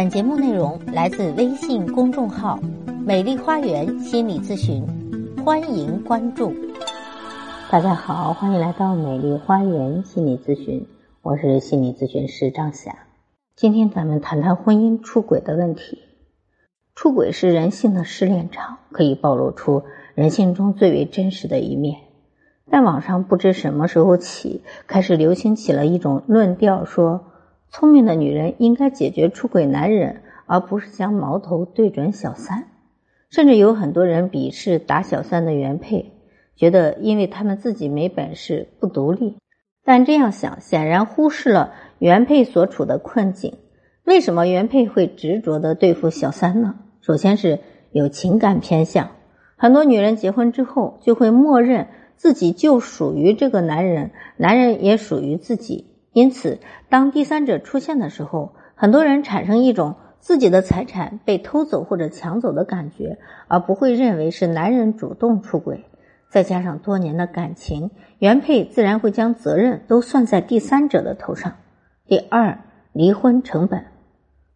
本节目内容来自微信公众号“美丽花园心理咨询”，欢迎关注。大家好，欢迎来到美丽花园心理咨询，我是心理咨询师张霞。今天咱们谈谈婚姻出轨的问题。出轨是人性的试炼场，可以暴露出人性中最为真实的一面。在网上不知什么时候起，开始流行起了一种论调，说。聪明的女人应该解决出轨男人，而不是将矛头对准小三。甚至有很多人鄙视打小三的原配，觉得因为他们自己没本事、不独立。但这样想显然忽视了原配所处的困境。为什么原配会执着的对付小三呢？首先是有情感偏向。很多女人结婚之后就会默认自己就属于这个男人，男人也属于自己。因此，当第三者出现的时候，很多人产生一种自己的财产被偷走或者抢走的感觉，而不会认为是男人主动出轨。再加上多年的感情，原配自然会将责任都算在第三者的头上。第二，离婚成本。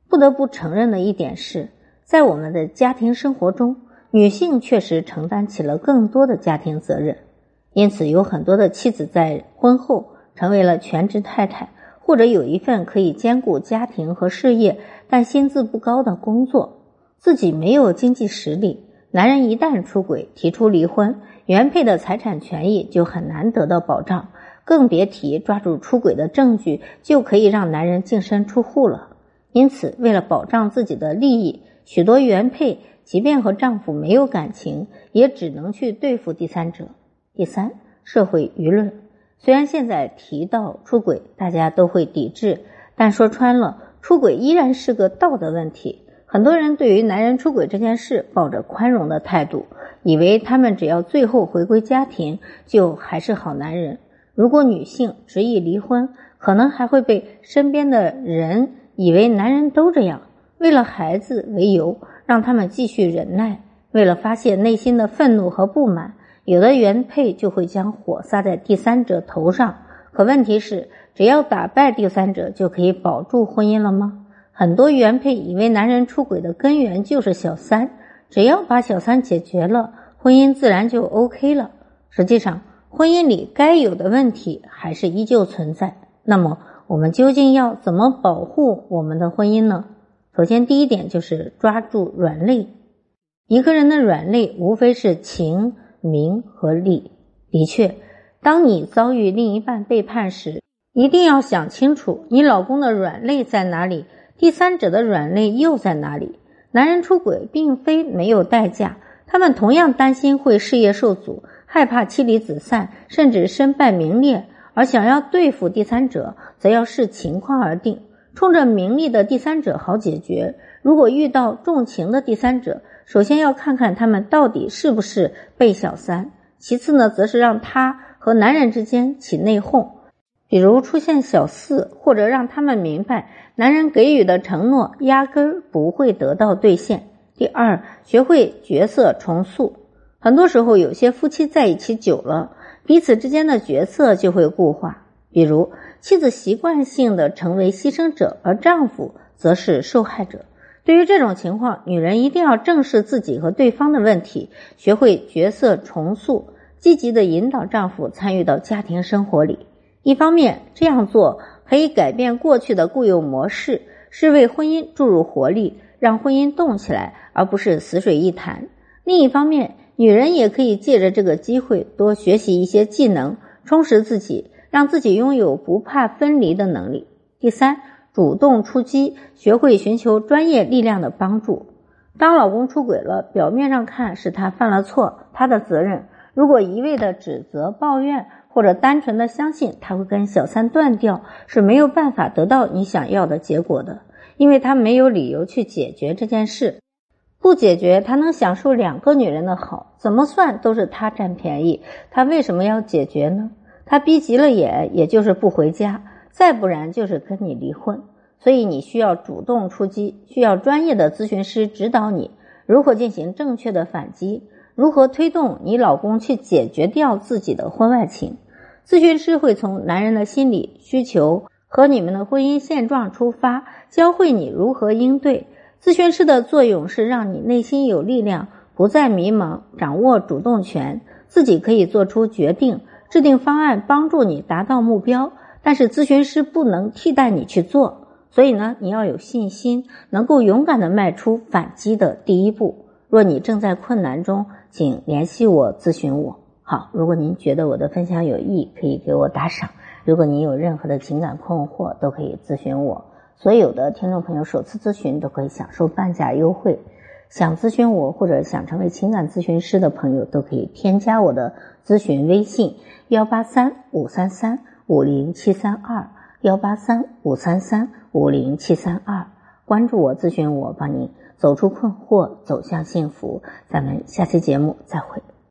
不得不承认的一点是，在我们的家庭生活中，女性确实承担起了更多的家庭责任，因此有很多的妻子在婚后。成为了全职太太，或者有一份可以兼顾家庭和事业但薪资不高的工作，自己没有经济实力。男人一旦出轨提出离婚，原配的财产权益就很难得到保障，更别提抓住出轨的证据就可以让男人净身出户了。因此，为了保障自己的利益，许多原配即便和丈夫没有感情，也只能去对付第三者。第三，社会舆论。虽然现在提到出轨，大家都会抵制，但说穿了，出轨依然是个道德问题。很多人对于男人出轨这件事抱着宽容的态度，以为他们只要最后回归家庭，就还是好男人。如果女性执意离婚，可能还会被身边的人以为男人都这样，为了孩子为由让他们继续忍耐，为了发泄内心的愤怒和不满。有的原配就会将火撒在第三者头上，可问题是，只要打败第三者就可以保住婚姻了吗？很多原配以为男人出轨的根源就是小三，只要把小三解决了，婚姻自然就 OK 了。实际上，婚姻里该有的问题还是依旧存在。那么，我们究竟要怎么保护我们的婚姻呢？首先，第一点就是抓住软肋。一个人的软肋无非是情。名和利，的确，当你遭遇另一半背叛时，一定要想清楚你老公的软肋在哪里，第三者的软肋又在哪里。男人出轨并非没有代价，他们同样担心会事业受阻，害怕妻离子散，甚至身败名裂。而想要对付第三者，则要视情况而定。冲着名利的第三者好解决，如果遇到重情的第三者。首先要看看他们到底是不是被小三，其次呢，则是让他和男人之间起内讧，比如出现小四，或者让他们明白男人给予的承诺压根儿不会得到兑现。第二，学会角色重塑。很多时候，有些夫妻在一起久了，彼此之间的角色就会固化，比如妻子习惯性的成为牺牲者，而丈夫则是受害者。对于这种情况，女人一定要正视自己和对方的问题，学会角色重塑，积极的引导丈夫参与到家庭生活里。一方面，这样做可以改变过去的固有模式，是为婚姻注入活力，让婚姻动起来，而不是死水一潭。另一方面，女人也可以借着这个机会多学习一些技能，充实自己，让自己拥有不怕分离的能力。第三。主动出击，学会寻求专业力量的帮助。当老公出轨了，表面上看是他犯了错，他的责任。如果一味的指责、抱怨，或者单纯的相信他会跟小三断掉，是没有办法得到你想要的结果的，因为他没有理由去解决这件事。不解决，他能享受两个女人的好，怎么算都是他占便宜。他为什么要解决呢？他逼急了眼，也就是不回家。再不然就是跟你离婚，所以你需要主动出击，需要专业的咨询师指导你如何进行正确的反击，如何推动你老公去解决掉自己的婚外情。咨询师会从男人的心理需求和你们的婚姻现状出发，教会你如何应对。咨询师的作用是让你内心有力量，不再迷茫，掌握主动权，自己可以做出决定，制定方案，帮助你达到目标。但是咨询师不能替代你去做，所以呢，你要有信心，能够勇敢的迈出反击的第一步。若你正在困难中，请联系我咨询我。好，如果您觉得我的分享有益，可以给我打赏。如果您有任何的情感困惑，都可以咨询我。所有的听众朋友首次咨询都可以享受半价优惠。想咨询我或者想成为情感咨询师的朋友，都可以添加我的咨询微信：幺八三五三三五零七三二幺八三五三三五零七三二。关注我，咨询我，帮你走出困惑，走向幸福。咱们下期节目再会。